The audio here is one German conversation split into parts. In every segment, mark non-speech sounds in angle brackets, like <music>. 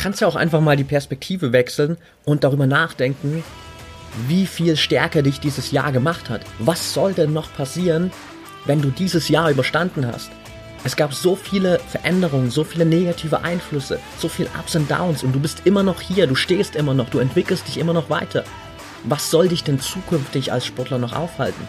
kannst ja auch einfach mal die Perspektive wechseln und darüber nachdenken, wie viel stärker dich dieses Jahr gemacht hat. Was soll denn noch passieren, wenn du dieses Jahr überstanden hast? Es gab so viele Veränderungen, so viele negative Einflüsse, so viel Ups und Downs und du bist immer noch hier, du stehst immer noch, du entwickelst dich immer noch weiter. Was soll dich denn zukünftig als Sportler noch aufhalten?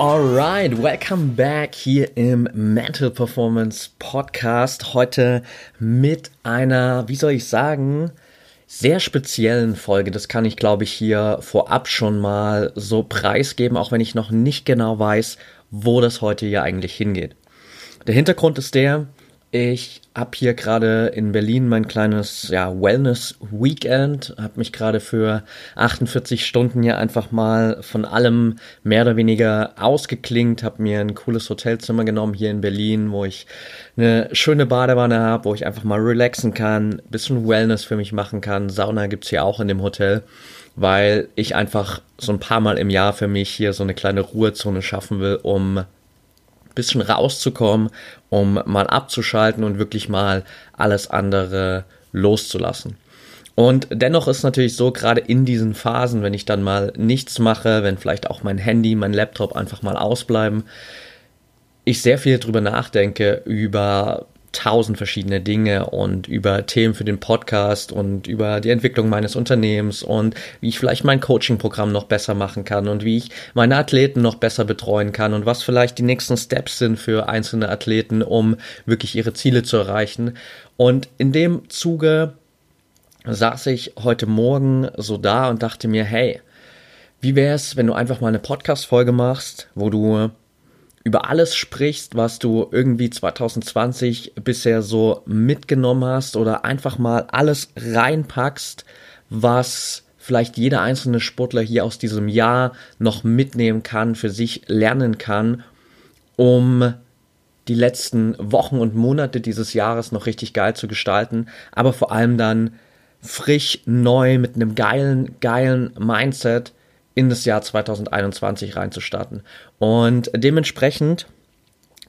Alright, welcome back hier im Mental Performance Podcast. Heute mit einer, wie soll ich sagen, sehr speziellen Folge. Das kann ich, glaube ich, hier vorab schon mal so preisgeben, auch wenn ich noch nicht genau weiß, wo das heute hier eigentlich hingeht. Der Hintergrund ist der, ich habe hier gerade in Berlin mein kleines ja, Wellness-Weekend, habe mich gerade für 48 Stunden hier einfach mal von allem mehr oder weniger ausgeklingt, habe mir ein cooles Hotelzimmer genommen hier in Berlin, wo ich eine schöne Badewanne habe, wo ich einfach mal relaxen kann, bisschen Wellness für mich machen kann. Sauna gibt's hier auch in dem Hotel, weil ich einfach so ein paar Mal im Jahr für mich hier so eine kleine Ruhezone schaffen will, um bisschen rauszukommen, um mal abzuschalten und wirklich mal alles andere loszulassen. Und dennoch ist natürlich so, gerade in diesen Phasen, wenn ich dann mal nichts mache, wenn vielleicht auch mein Handy, mein Laptop einfach mal ausbleiben, ich sehr viel drüber nachdenke über tausend verschiedene Dinge und über Themen für den Podcast und über die Entwicklung meines Unternehmens und wie ich vielleicht mein Coaching-Programm noch besser machen kann und wie ich meine Athleten noch besser betreuen kann und was vielleicht die nächsten Steps sind für einzelne Athleten, um wirklich ihre Ziele zu erreichen. Und in dem Zuge saß ich heute Morgen so da und dachte mir, hey, wie wäre es, wenn du einfach mal eine Podcast-Folge machst, wo du über alles sprichst, was du irgendwie 2020 bisher so mitgenommen hast oder einfach mal alles reinpackst, was vielleicht jeder einzelne Sportler hier aus diesem Jahr noch mitnehmen kann, für sich lernen kann, um die letzten Wochen und Monate dieses Jahres noch richtig geil zu gestalten, aber vor allem dann frisch, neu, mit einem geilen, geilen Mindset in das Jahr 2021 reinzustarten. Und dementsprechend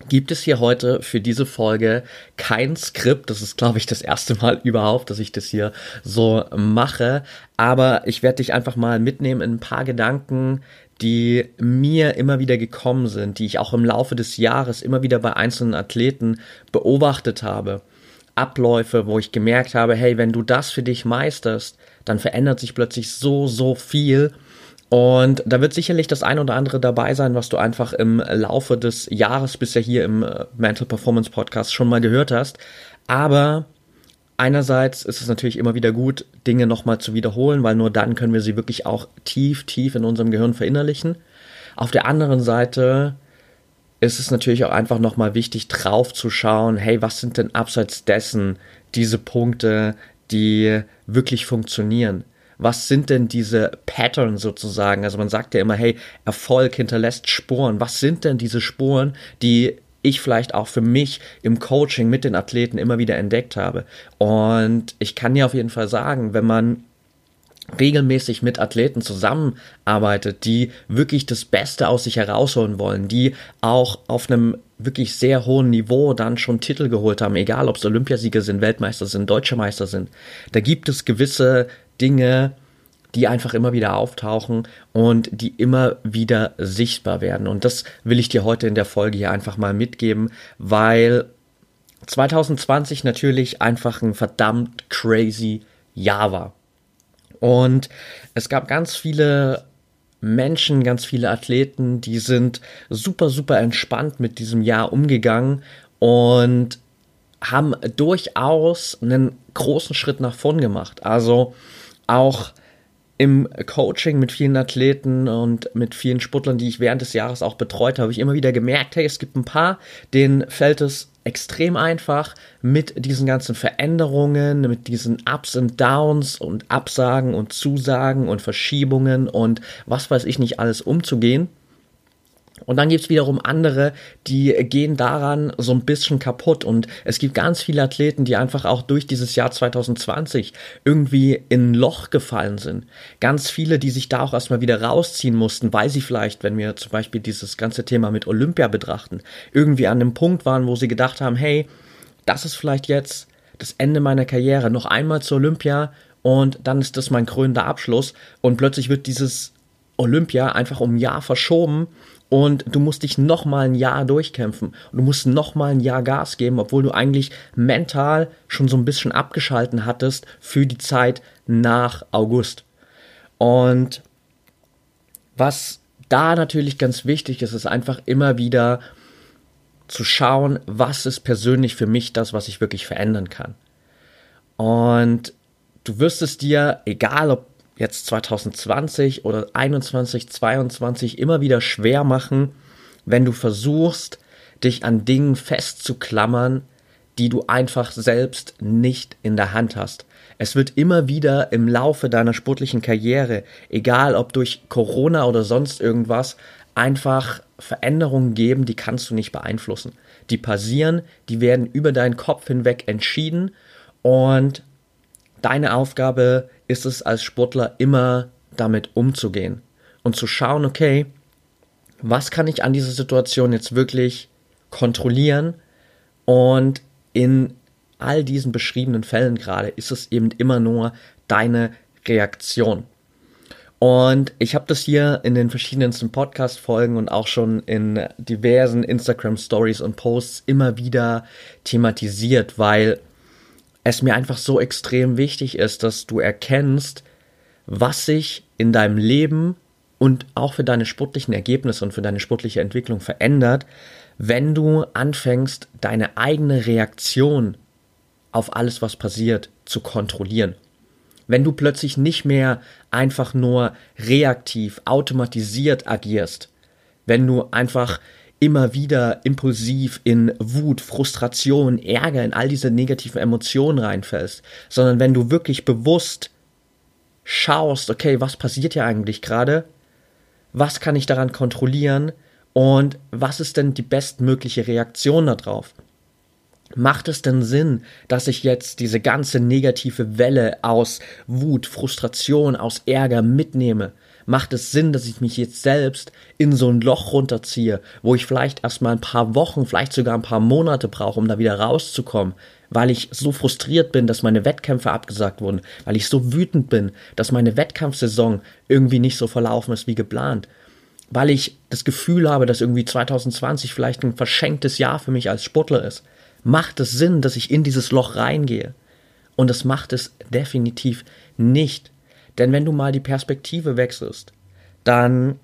gibt es hier heute für diese Folge kein Skript. Das ist, glaube ich, das erste Mal <laughs> überhaupt, dass ich das hier so mache. Aber ich werde dich einfach mal mitnehmen in ein paar Gedanken, die mir immer wieder gekommen sind, die ich auch im Laufe des Jahres immer wieder bei einzelnen Athleten beobachtet habe. Abläufe, wo ich gemerkt habe, hey, wenn du das für dich meisterst, dann verändert sich plötzlich so, so viel und da wird sicherlich das ein oder andere dabei sein, was du einfach im Laufe des Jahres bisher hier im äh, Mental Performance Podcast schon mal gehört hast. Aber einerseits ist es natürlich immer wieder gut, Dinge nochmal zu wiederholen, weil nur dann können wir sie wirklich auch tief, tief in unserem Gehirn verinnerlichen. Auf der anderen Seite ist es natürlich auch einfach nochmal wichtig, drauf zu schauen, hey, was sind denn abseits dessen diese Punkte, die wirklich funktionieren? Was sind denn diese Patterns sozusagen? Also man sagt ja immer, hey, Erfolg hinterlässt Spuren. Was sind denn diese Spuren, die ich vielleicht auch für mich im Coaching mit den Athleten immer wieder entdeckt habe? Und ich kann dir auf jeden Fall sagen, wenn man regelmäßig mit Athleten zusammenarbeitet, die wirklich das Beste aus sich herausholen wollen, die auch auf einem wirklich sehr hohen Niveau dann schon Titel geholt haben, egal ob es Olympiasieger sind, Weltmeister sind, Deutsche Meister sind. Da gibt es gewisse Dinge, die einfach immer wieder auftauchen und die immer wieder sichtbar werden. Und das will ich dir heute in der Folge hier einfach mal mitgeben, weil 2020 natürlich einfach ein verdammt crazy Jahr war. Und es gab ganz viele Menschen, ganz viele Athleten, die sind super, super entspannt mit diesem Jahr umgegangen und haben durchaus einen großen Schritt nach vorn gemacht. Also auch im Coaching mit vielen Athleten und mit vielen Sportlern, die ich während des Jahres auch betreut habe, habe ich immer wieder gemerkt, hey, es gibt ein paar, denen fällt es extrem einfach, mit diesen ganzen Veränderungen, mit diesen Ups und Downs und Absagen und Zusagen und Verschiebungen und was weiß ich nicht alles umzugehen. Und dann gibt's wiederum andere, die gehen daran so ein bisschen kaputt. Und es gibt ganz viele Athleten, die einfach auch durch dieses Jahr 2020 irgendwie in ein Loch gefallen sind. Ganz viele, die sich da auch erstmal wieder rausziehen mussten, weil sie vielleicht, wenn wir zum Beispiel dieses ganze Thema mit Olympia betrachten, irgendwie an dem Punkt waren, wo sie gedacht haben, hey, das ist vielleicht jetzt das Ende meiner Karriere, noch einmal zur Olympia und dann ist das mein krönender Abschluss und plötzlich wird dieses Olympia einfach um ein Jahr verschoben und du musst dich noch mal ein Jahr durchkämpfen und du musst noch mal ein Jahr Gas geben, obwohl du eigentlich mental schon so ein bisschen abgeschalten hattest für die Zeit nach August. Und was da natürlich ganz wichtig ist, ist einfach immer wieder zu schauen, was ist persönlich für mich das, was ich wirklich verändern kann. Und du wirst es dir, egal ob jetzt 2020 oder 21, 22 immer wieder schwer machen, wenn du versuchst, dich an Dingen festzuklammern, die du einfach selbst nicht in der Hand hast. Es wird immer wieder im Laufe deiner sportlichen Karriere, egal ob durch Corona oder sonst irgendwas, einfach Veränderungen geben, die kannst du nicht beeinflussen. Die passieren, die werden über deinen Kopf hinweg entschieden und deine Aufgabe ist es als Sportler immer damit umzugehen und zu schauen, okay, was kann ich an dieser Situation jetzt wirklich kontrollieren und in all diesen beschriebenen Fällen gerade ist es eben immer nur deine Reaktion. Und ich habe das hier in den verschiedensten Podcast-Folgen und auch schon in diversen Instagram-Stories und Posts immer wieder thematisiert, weil es mir einfach so extrem wichtig ist, dass du erkennst, was sich in deinem Leben und auch für deine sportlichen Ergebnisse und für deine sportliche Entwicklung verändert, wenn du anfängst, deine eigene Reaktion auf alles, was passiert, zu kontrollieren. Wenn du plötzlich nicht mehr einfach nur reaktiv, automatisiert agierst, wenn du einfach immer wieder impulsiv in Wut, Frustration, Ärger, in all diese negativen Emotionen reinfällst, sondern wenn du wirklich bewusst schaust, okay, was passiert hier eigentlich gerade? Was kann ich daran kontrollieren? Und was ist denn die bestmögliche Reaktion darauf? Macht es denn Sinn, dass ich jetzt diese ganze negative Welle aus Wut, Frustration, aus Ärger mitnehme? Macht es Sinn, dass ich mich jetzt selbst in so ein Loch runterziehe, wo ich vielleicht erstmal ein paar Wochen, vielleicht sogar ein paar Monate brauche, um da wieder rauszukommen, weil ich so frustriert bin, dass meine Wettkämpfe abgesagt wurden, weil ich so wütend bin, dass meine Wettkampfsaison irgendwie nicht so verlaufen ist wie geplant, weil ich das Gefühl habe, dass irgendwie 2020 vielleicht ein verschenktes Jahr für mich als Sportler ist. Macht es Sinn, dass ich in dieses Loch reingehe? Und das macht es definitiv nicht. Denn wenn du mal die Perspektive wechselst, dann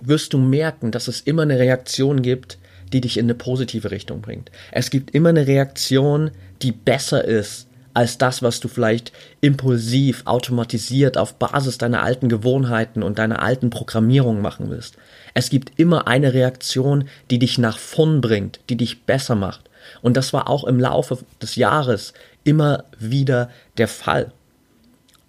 wirst du merken, dass es immer eine Reaktion gibt, die dich in eine positive Richtung bringt. Es gibt immer eine Reaktion, die besser ist als das, was du vielleicht impulsiv, automatisiert auf Basis deiner alten Gewohnheiten und deiner alten Programmierung machen willst. Es gibt immer eine Reaktion, die dich nach vorn bringt, die dich besser macht. Und das war auch im Laufe des Jahres immer wieder der Fall.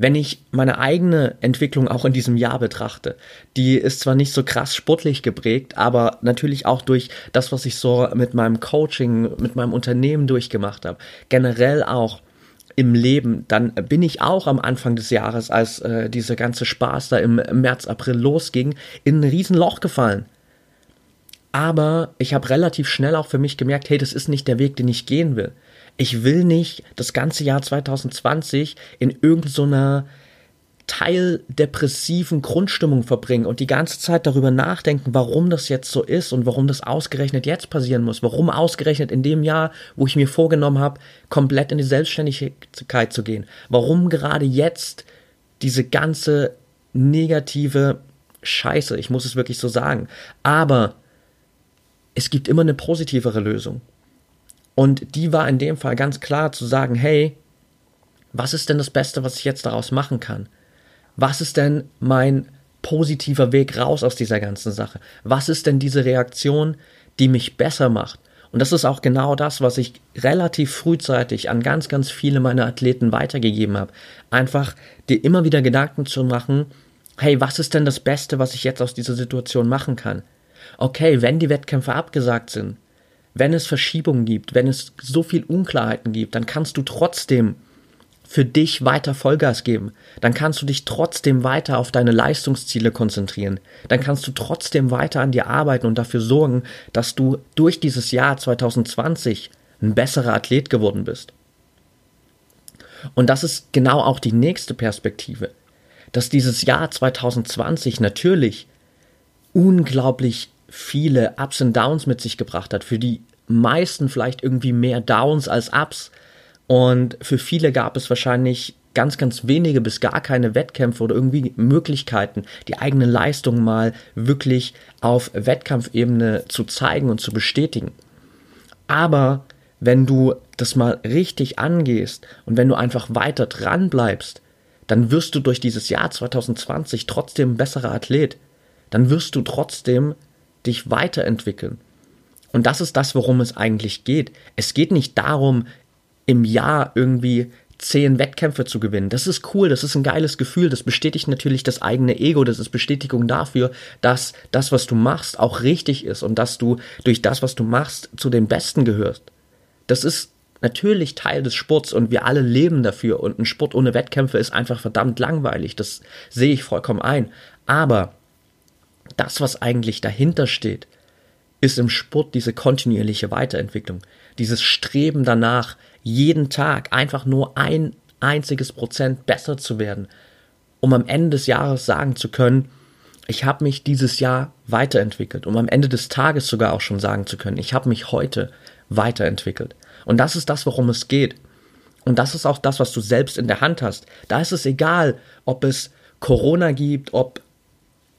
Wenn ich meine eigene Entwicklung auch in diesem Jahr betrachte, die ist zwar nicht so krass sportlich geprägt, aber natürlich auch durch das, was ich so mit meinem Coaching, mit meinem Unternehmen durchgemacht habe, generell auch im Leben, dann bin ich auch am Anfang des Jahres, als äh, dieser ganze Spaß da im März, April losging, in ein Riesenloch gefallen. Aber ich habe relativ schnell auch für mich gemerkt, hey, das ist nicht der Weg, den ich gehen will. Ich will nicht das ganze Jahr 2020 in irgendeiner so teildepressiven Grundstimmung verbringen und die ganze Zeit darüber nachdenken, warum das jetzt so ist und warum das ausgerechnet jetzt passieren muss, warum ausgerechnet in dem Jahr, wo ich mir vorgenommen habe, komplett in die Selbstständigkeit zu gehen, warum gerade jetzt diese ganze negative Scheiße, ich muss es wirklich so sagen, aber es gibt immer eine positivere Lösung. Und die war in dem Fall ganz klar zu sagen, hey, was ist denn das Beste, was ich jetzt daraus machen kann? Was ist denn mein positiver Weg raus aus dieser ganzen Sache? Was ist denn diese Reaktion, die mich besser macht? Und das ist auch genau das, was ich relativ frühzeitig an ganz, ganz viele meiner Athleten weitergegeben habe. Einfach dir immer wieder Gedanken zu machen, hey, was ist denn das Beste, was ich jetzt aus dieser Situation machen kann? Okay, wenn die Wettkämpfe abgesagt sind, wenn es Verschiebungen gibt, wenn es so viel Unklarheiten gibt, dann kannst du trotzdem für dich weiter Vollgas geben. Dann kannst du dich trotzdem weiter auf deine Leistungsziele konzentrieren. Dann kannst du trotzdem weiter an dir arbeiten und dafür sorgen, dass du durch dieses Jahr 2020 ein besserer Athlet geworden bist. Und das ist genau auch die nächste Perspektive, dass dieses Jahr 2020 natürlich unglaublich viele Ups und Downs mit sich gebracht hat. Für die meisten vielleicht irgendwie mehr Downs als Ups. Und für viele gab es wahrscheinlich ganz, ganz wenige bis gar keine Wettkämpfe oder irgendwie Möglichkeiten, die eigene Leistung mal wirklich auf Wettkampfebene zu zeigen und zu bestätigen. Aber wenn du das mal richtig angehst und wenn du einfach weiter dran bleibst, dann wirst du durch dieses Jahr 2020 trotzdem ein besserer Athlet. Dann wirst du trotzdem dich weiterentwickeln. Und das ist das, worum es eigentlich geht. Es geht nicht darum, im Jahr irgendwie zehn Wettkämpfe zu gewinnen. Das ist cool, das ist ein geiles Gefühl, das bestätigt natürlich das eigene Ego, das ist Bestätigung dafür, dass das, was du machst, auch richtig ist und dass du durch das, was du machst, zu den Besten gehörst. Das ist natürlich Teil des Sports und wir alle leben dafür und ein Sport ohne Wettkämpfe ist einfach verdammt langweilig, das sehe ich vollkommen ein. Aber das, was eigentlich dahinter steht, ist im Sport diese kontinuierliche Weiterentwicklung, dieses Streben danach, jeden Tag einfach nur ein einziges Prozent besser zu werden, um am Ende des Jahres sagen zu können, ich habe mich dieses Jahr weiterentwickelt, um am Ende des Tages sogar auch schon sagen zu können, ich habe mich heute weiterentwickelt. Und das ist das, worum es geht. Und das ist auch das, was du selbst in der Hand hast. Da ist es egal, ob es Corona gibt, ob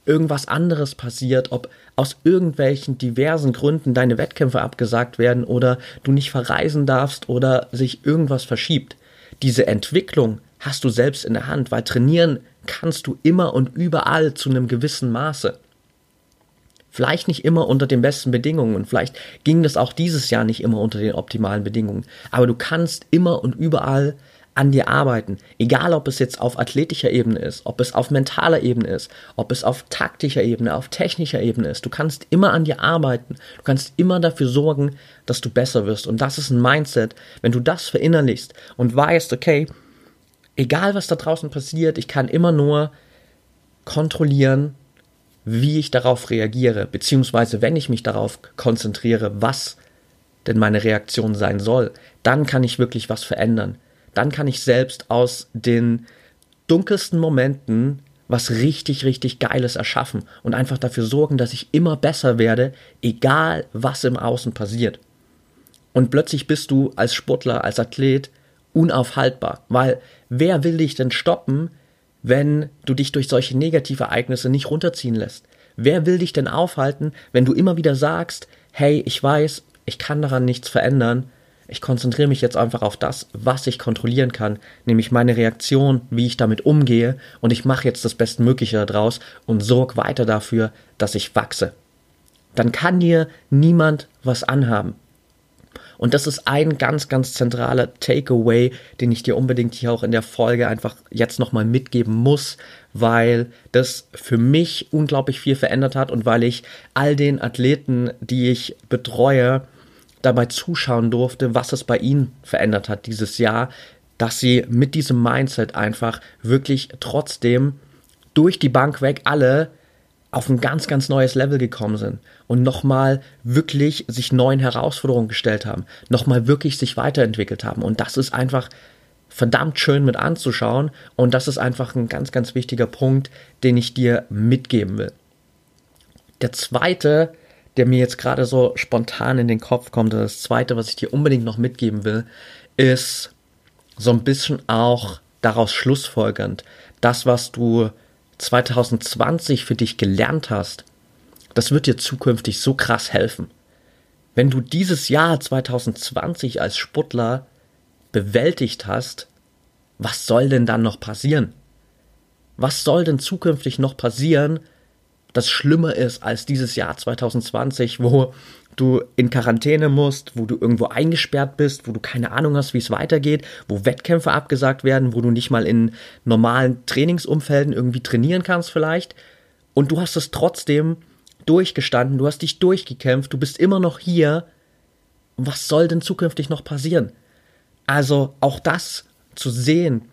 irgendwas anderes passiert, ob aus irgendwelchen diversen Gründen deine Wettkämpfe abgesagt werden oder du nicht verreisen darfst oder sich irgendwas verschiebt. Diese Entwicklung hast du selbst in der Hand, weil trainieren kannst du immer und überall zu einem gewissen Maße. Vielleicht nicht immer unter den besten Bedingungen und vielleicht ging das auch dieses Jahr nicht immer unter den optimalen Bedingungen, aber du kannst immer und überall an dir arbeiten. Egal, ob es jetzt auf athletischer Ebene ist, ob es auf mentaler Ebene ist, ob es auf taktischer Ebene, auf technischer Ebene ist. Du kannst immer an dir arbeiten. Du kannst immer dafür sorgen, dass du besser wirst. Und das ist ein Mindset. Wenn du das verinnerlichst und weißt, okay, egal was da draußen passiert, ich kann immer nur kontrollieren, wie ich darauf reagiere, beziehungsweise wenn ich mich darauf konzentriere, was denn meine Reaktion sein soll, dann kann ich wirklich was verändern dann kann ich selbst aus den dunkelsten Momenten was richtig, richtig Geiles erschaffen und einfach dafür sorgen, dass ich immer besser werde, egal was im Außen passiert. Und plötzlich bist du als Sportler, als Athlet unaufhaltbar, weil wer will dich denn stoppen, wenn du dich durch solche Negativereignisse nicht runterziehen lässt? Wer will dich denn aufhalten, wenn du immer wieder sagst, hey, ich weiß, ich kann daran nichts verändern, ich konzentriere mich jetzt einfach auf das, was ich kontrollieren kann, nämlich meine Reaktion, wie ich damit umgehe und ich mache jetzt das Bestmögliche daraus und sorge weiter dafür, dass ich wachse. Dann kann dir niemand was anhaben. Und das ist ein ganz, ganz zentraler Takeaway, den ich dir unbedingt hier auch in der Folge einfach jetzt nochmal mitgeben muss, weil das für mich unglaublich viel verändert hat und weil ich all den Athleten, die ich betreue, dabei zuschauen durfte, was es bei ihnen verändert hat dieses Jahr, dass sie mit diesem Mindset einfach wirklich trotzdem durch die Bank weg alle auf ein ganz, ganz neues Level gekommen sind und nochmal wirklich sich neuen Herausforderungen gestellt haben, nochmal wirklich sich weiterentwickelt haben. Und das ist einfach verdammt schön mit anzuschauen und das ist einfach ein ganz, ganz wichtiger Punkt, den ich dir mitgeben will. Der zweite der mir jetzt gerade so spontan in den Kopf kommt. Das zweite, was ich dir unbedingt noch mitgeben will, ist so ein bisschen auch daraus schlussfolgernd, das, was du 2020 für dich gelernt hast, das wird dir zukünftig so krass helfen. Wenn du dieses Jahr 2020 als Sportler bewältigt hast, was soll denn dann noch passieren? Was soll denn zukünftig noch passieren, das schlimmer ist als dieses Jahr 2020, wo du in Quarantäne musst, wo du irgendwo eingesperrt bist, wo du keine Ahnung hast, wie es weitergeht, wo Wettkämpfe abgesagt werden, wo du nicht mal in normalen Trainingsumfelden irgendwie trainieren kannst vielleicht. Und du hast es trotzdem durchgestanden, du hast dich durchgekämpft, du bist immer noch hier. Was soll denn zukünftig noch passieren? Also auch das zu sehen,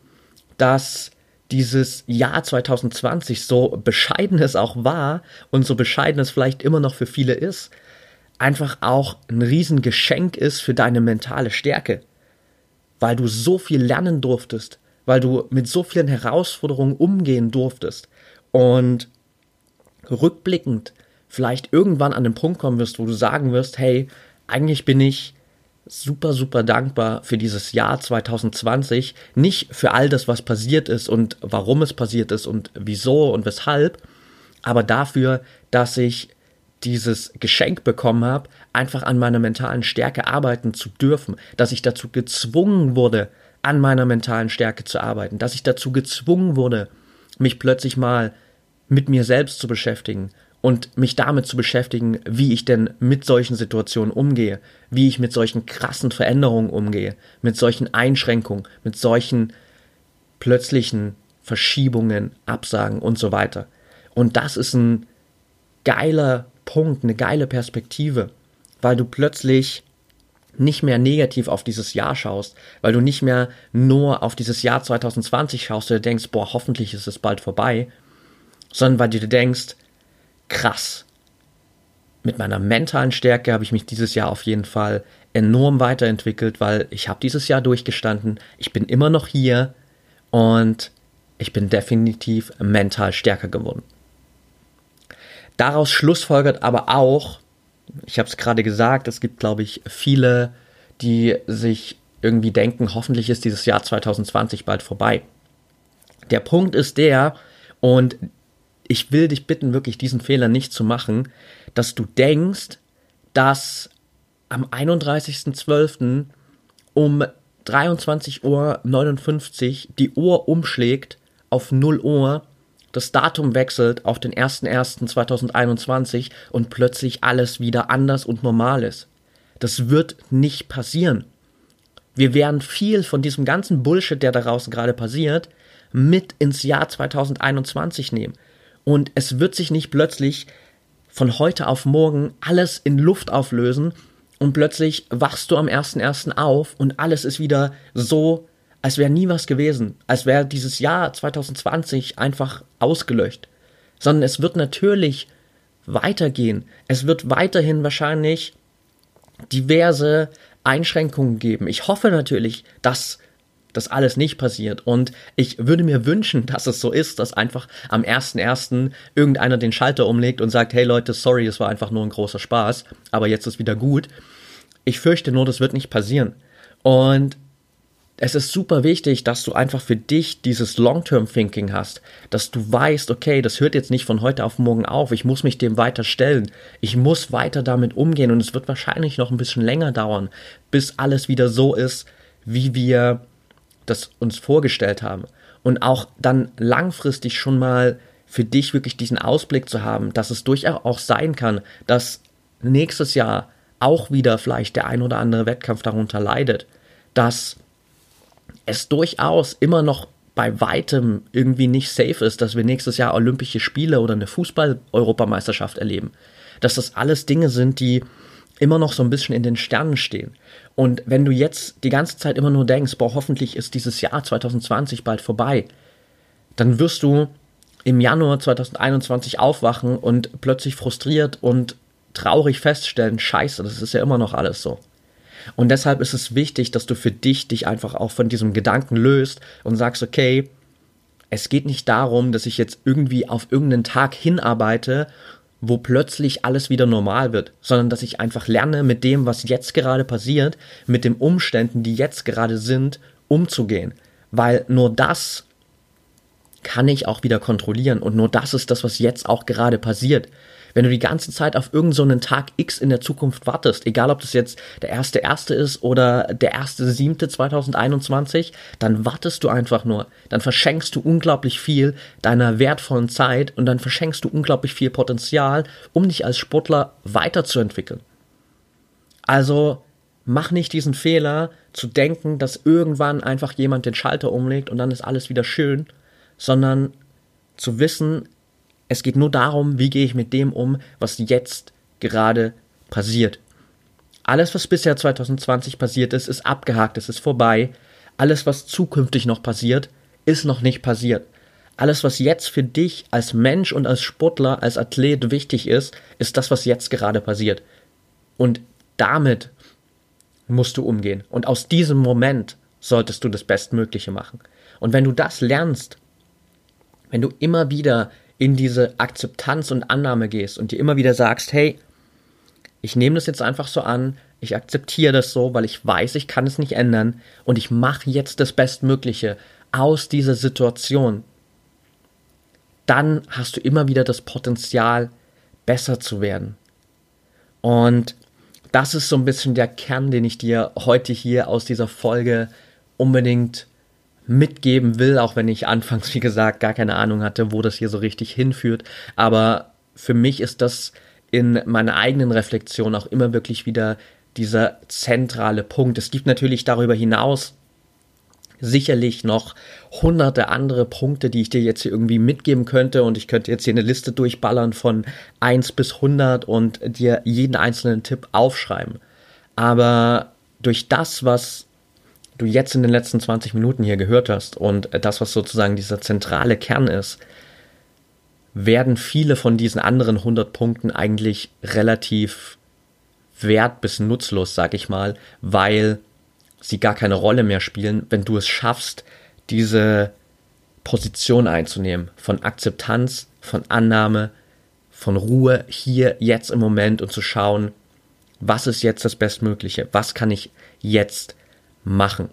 dass dieses Jahr 2020, so bescheiden es auch war und so bescheiden es vielleicht immer noch für viele ist, einfach auch ein Riesengeschenk ist für deine mentale Stärke. Weil du so viel lernen durftest, weil du mit so vielen Herausforderungen umgehen durftest und rückblickend vielleicht irgendwann an den Punkt kommen wirst, wo du sagen wirst, hey, eigentlich bin ich super, super dankbar für dieses Jahr 2020. Nicht für all das, was passiert ist und warum es passiert ist und wieso und weshalb, aber dafür, dass ich dieses Geschenk bekommen habe, einfach an meiner mentalen Stärke arbeiten zu dürfen, dass ich dazu gezwungen wurde, an meiner mentalen Stärke zu arbeiten, dass ich dazu gezwungen wurde, mich plötzlich mal mit mir selbst zu beschäftigen und mich damit zu beschäftigen, wie ich denn mit solchen Situationen umgehe, wie ich mit solchen krassen Veränderungen umgehe, mit solchen Einschränkungen, mit solchen plötzlichen Verschiebungen, Absagen und so weiter. Und das ist ein geiler Punkt, eine geile Perspektive, weil du plötzlich nicht mehr negativ auf dieses Jahr schaust, weil du nicht mehr nur auf dieses Jahr 2020 schaust und denkst, boah, hoffentlich ist es bald vorbei, sondern weil du dir denkst, krass. Mit meiner mentalen Stärke habe ich mich dieses Jahr auf jeden Fall enorm weiterentwickelt, weil ich habe dieses Jahr durchgestanden, ich bin immer noch hier und ich bin definitiv mental stärker geworden. Daraus schlussfolgert aber auch, ich habe es gerade gesagt, es gibt, glaube ich, viele, die sich irgendwie denken, hoffentlich ist dieses Jahr 2020 bald vorbei. Der Punkt ist der, und ich will dich bitten, wirklich diesen Fehler nicht zu machen, dass du denkst, dass am 31.12. um 23.59 Uhr die Uhr umschlägt auf 0 Uhr, das Datum wechselt auf den 01.01.2021 und plötzlich alles wieder anders und normal ist. Das wird nicht passieren. Wir werden viel von diesem ganzen Bullshit, der da draußen gerade passiert, mit ins Jahr 2021 nehmen. Und es wird sich nicht plötzlich von heute auf morgen alles in Luft auflösen und plötzlich wachst du am 1.1. auf und alles ist wieder so, als wäre nie was gewesen, als wäre dieses Jahr 2020 einfach ausgelöscht. Sondern es wird natürlich weitergehen. Es wird weiterhin wahrscheinlich diverse Einschränkungen geben. Ich hoffe natürlich, dass das alles nicht passiert. Und ich würde mir wünschen, dass es so ist, dass einfach am 1.1. irgendeiner den Schalter umlegt und sagt, hey Leute, sorry, es war einfach nur ein großer Spaß, aber jetzt ist wieder gut. Ich fürchte nur, das wird nicht passieren. Und es ist super wichtig, dass du einfach für dich dieses Long-Term-Thinking hast, dass du weißt, okay, das hört jetzt nicht von heute auf morgen auf, ich muss mich dem weiter stellen, ich muss weiter damit umgehen und es wird wahrscheinlich noch ein bisschen länger dauern, bis alles wieder so ist, wie wir das uns vorgestellt haben. Und auch dann langfristig schon mal für dich wirklich diesen Ausblick zu haben, dass es durchaus auch sein kann, dass nächstes Jahr auch wieder vielleicht der ein oder andere Wettkampf darunter leidet, dass es durchaus immer noch bei weitem irgendwie nicht safe ist, dass wir nächstes Jahr Olympische Spiele oder eine Fußball-Europameisterschaft erleben. Dass das alles Dinge sind, die immer noch so ein bisschen in den Sternen stehen. Und wenn du jetzt die ganze Zeit immer nur denkst, boah, hoffentlich ist dieses Jahr 2020 bald vorbei, dann wirst du im Januar 2021 aufwachen und plötzlich frustriert und traurig feststellen, scheiße, das ist ja immer noch alles so. Und deshalb ist es wichtig, dass du für dich dich einfach auch von diesem Gedanken löst und sagst, okay, es geht nicht darum, dass ich jetzt irgendwie auf irgendeinen Tag hinarbeite wo plötzlich alles wieder normal wird, sondern dass ich einfach lerne, mit dem, was jetzt gerade passiert, mit den Umständen, die jetzt gerade sind, umzugehen. Weil nur das kann ich auch wieder kontrollieren und nur das ist das, was jetzt auch gerade passiert. Wenn du die ganze Zeit auf irgendeinen so Tag X in der Zukunft wartest, egal ob das jetzt der erste erste ist oder der erste siebte 2021, dann wartest du einfach nur. Dann verschenkst du unglaublich viel deiner wertvollen Zeit und dann verschenkst du unglaublich viel Potenzial, um dich als Sportler weiterzuentwickeln. Also mach nicht diesen Fehler zu denken, dass irgendwann einfach jemand den Schalter umlegt und dann ist alles wieder schön, sondern zu wissen, es geht nur darum, wie gehe ich mit dem um, was jetzt gerade passiert. Alles, was bisher 2020 passiert ist, ist abgehakt, es ist vorbei. Alles, was zukünftig noch passiert, ist noch nicht passiert. Alles, was jetzt für dich als Mensch und als Sportler, als Athlet wichtig ist, ist das, was jetzt gerade passiert. Und damit musst du umgehen. Und aus diesem Moment solltest du das Bestmögliche machen. Und wenn du das lernst, wenn du immer wieder in diese Akzeptanz und Annahme gehst und dir immer wieder sagst, hey, ich nehme das jetzt einfach so an, ich akzeptiere das so, weil ich weiß, ich kann es nicht ändern und ich mache jetzt das Bestmögliche aus dieser Situation, dann hast du immer wieder das Potenzial, besser zu werden. Und das ist so ein bisschen der Kern, den ich dir heute hier aus dieser Folge unbedingt mitgeben will, auch wenn ich anfangs, wie gesagt, gar keine Ahnung hatte, wo das hier so richtig hinführt. Aber für mich ist das in meiner eigenen Reflexion auch immer wirklich wieder dieser zentrale Punkt. Es gibt natürlich darüber hinaus sicherlich noch hunderte andere Punkte, die ich dir jetzt hier irgendwie mitgeben könnte und ich könnte jetzt hier eine Liste durchballern von 1 bis 100 und dir jeden einzelnen Tipp aufschreiben. Aber durch das, was du jetzt in den letzten 20 Minuten hier gehört hast und das, was sozusagen dieser zentrale Kern ist, werden viele von diesen anderen 100 Punkten eigentlich relativ wert bis nutzlos, sag ich mal, weil sie gar keine Rolle mehr spielen, wenn du es schaffst, diese Position einzunehmen von Akzeptanz, von Annahme, von Ruhe hier, jetzt im Moment und zu schauen, was ist jetzt das Bestmögliche, was kann ich jetzt machen.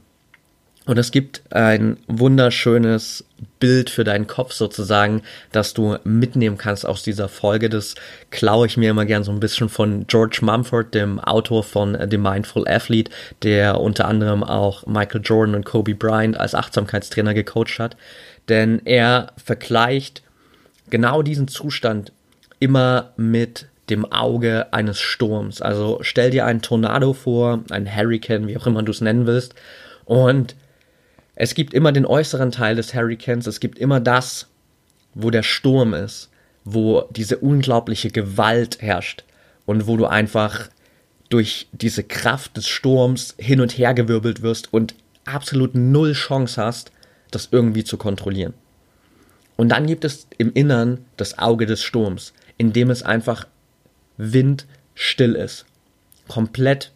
Und es gibt ein wunderschönes Bild für deinen Kopf sozusagen, das du mitnehmen kannst aus dieser Folge. Das klaue ich mir immer gern so ein bisschen von George Mumford, dem Autor von The Mindful Athlete, der unter anderem auch Michael Jordan und Kobe Bryant als Achtsamkeitstrainer gecoacht hat. Denn er vergleicht genau diesen Zustand immer mit dem Auge eines Sturms. Also stell dir einen Tornado vor, ein Hurricane, wie auch immer du es nennen willst, und es gibt immer den äußeren Teil des Hurricanes, es gibt immer das, wo der Sturm ist, wo diese unglaubliche Gewalt herrscht und wo du einfach durch diese Kraft des Sturms hin und her gewirbelt wirst und absolut null Chance hast, das irgendwie zu kontrollieren. Und dann gibt es im Innern das Auge des Sturms, in dem es einfach windstill ist. Komplett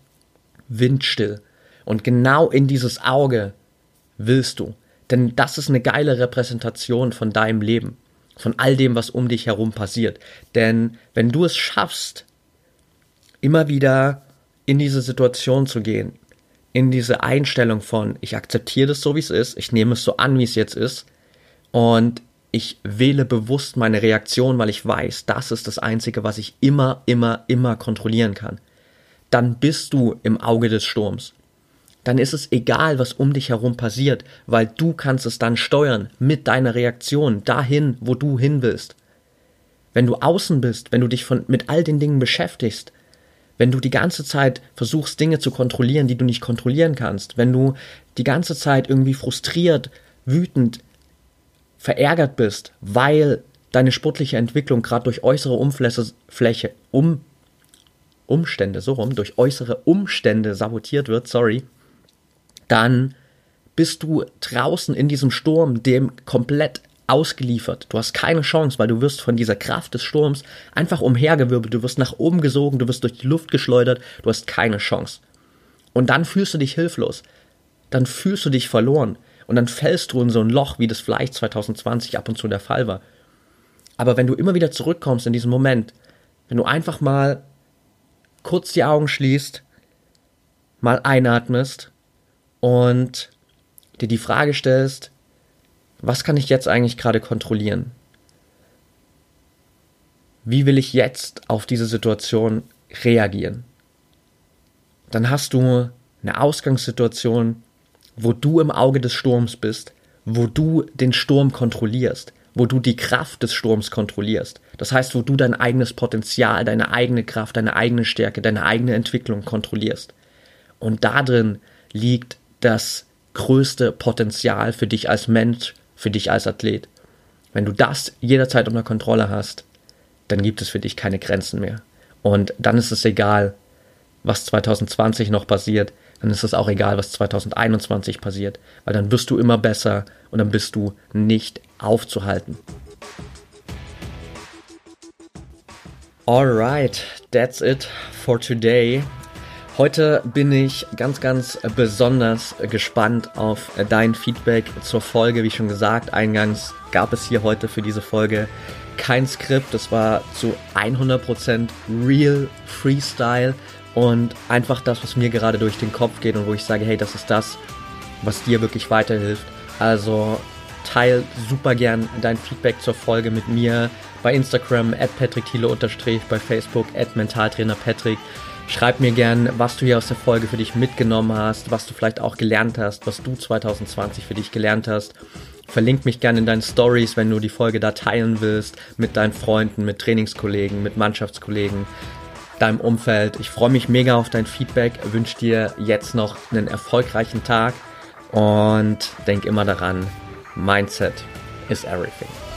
windstill. Und genau in dieses Auge willst du? Denn das ist eine geile Repräsentation von deinem Leben, von all dem, was um dich herum passiert. Denn wenn du es schaffst, immer wieder in diese Situation zu gehen, in diese Einstellung von, ich akzeptiere das so, wie es ist, ich nehme es so an, wie es jetzt ist, und ich wähle bewusst meine Reaktion, weil ich weiß, das ist das Einzige, was ich immer, immer, immer kontrollieren kann. Dann bist du im Auge des Sturms dann ist es egal, was um dich herum passiert, weil du kannst es dann steuern mit deiner Reaktion dahin, wo du hin willst. Wenn du außen bist, wenn du dich von, mit all den Dingen beschäftigst, wenn du die ganze Zeit versuchst, Dinge zu kontrollieren, die du nicht kontrollieren kannst, wenn du die ganze Zeit irgendwie frustriert, wütend, verärgert bist, weil deine sportliche Entwicklung gerade durch äußere Umfläche, um, Umstände, so rum, durch äußere Umstände sabotiert wird, sorry, dann bist du draußen in diesem Sturm dem komplett ausgeliefert. Du hast keine Chance, weil du wirst von dieser Kraft des Sturms einfach umhergewirbelt, du wirst nach oben gesogen, du wirst durch die Luft geschleudert, du hast keine Chance. Und dann fühlst du dich hilflos. Dann fühlst du dich verloren. Und dann fällst du in so ein Loch, wie das vielleicht 2020 ab und zu der Fall war. Aber wenn du immer wieder zurückkommst in diesem Moment, wenn du einfach mal kurz die Augen schließt, mal einatmest und dir die Frage stellst, was kann ich jetzt eigentlich gerade kontrollieren? wie will ich jetzt auf diese Situation reagieren? Dann hast du eine Ausgangssituation, wo du im Auge des Sturms bist, wo du den Sturm kontrollierst, wo du die Kraft des Sturms kontrollierst. Das heißt, wo du dein eigenes Potenzial, deine eigene Kraft, deine eigene Stärke, deine eigene Entwicklung kontrollierst. Und darin liegt das größte Potenzial für dich als Mensch, für dich als Athlet. Wenn du das jederzeit unter Kontrolle hast, dann gibt es für dich keine Grenzen mehr. Und dann ist es egal, was 2020 noch passiert, dann ist es auch egal, was 2021 passiert, weil dann wirst du immer besser und dann bist du nicht aufzuhalten. Alright, that's it for today. Heute bin ich ganz, ganz besonders gespannt auf dein Feedback zur Folge. Wie schon gesagt, eingangs gab es hier heute für diese Folge kein Skript. Das war zu 100% real Freestyle und einfach das, was mir gerade durch den Kopf geht und wo ich sage, hey, das ist das, was dir wirklich weiterhilft. Also teil super gern dein Feedback zur Folge mit mir bei Instagram at patrickthiele bei Facebook at mentaltrainerpatrick. Schreib mir gern, was du hier aus der Folge für dich mitgenommen hast, was du vielleicht auch gelernt hast, was du 2020 für dich gelernt hast. Verlink mich gerne in deinen Stories, wenn du die Folge da teilen willst, mit deinen Freunden, mit Trainingskollegen, mit Mannschaftskollegen deinem Umfeld. Ich freue mich mega auf dein Feedback, wünsche dir jetzt noch einen erfolgreichen Tag und denk immer daran, Mindset is everything.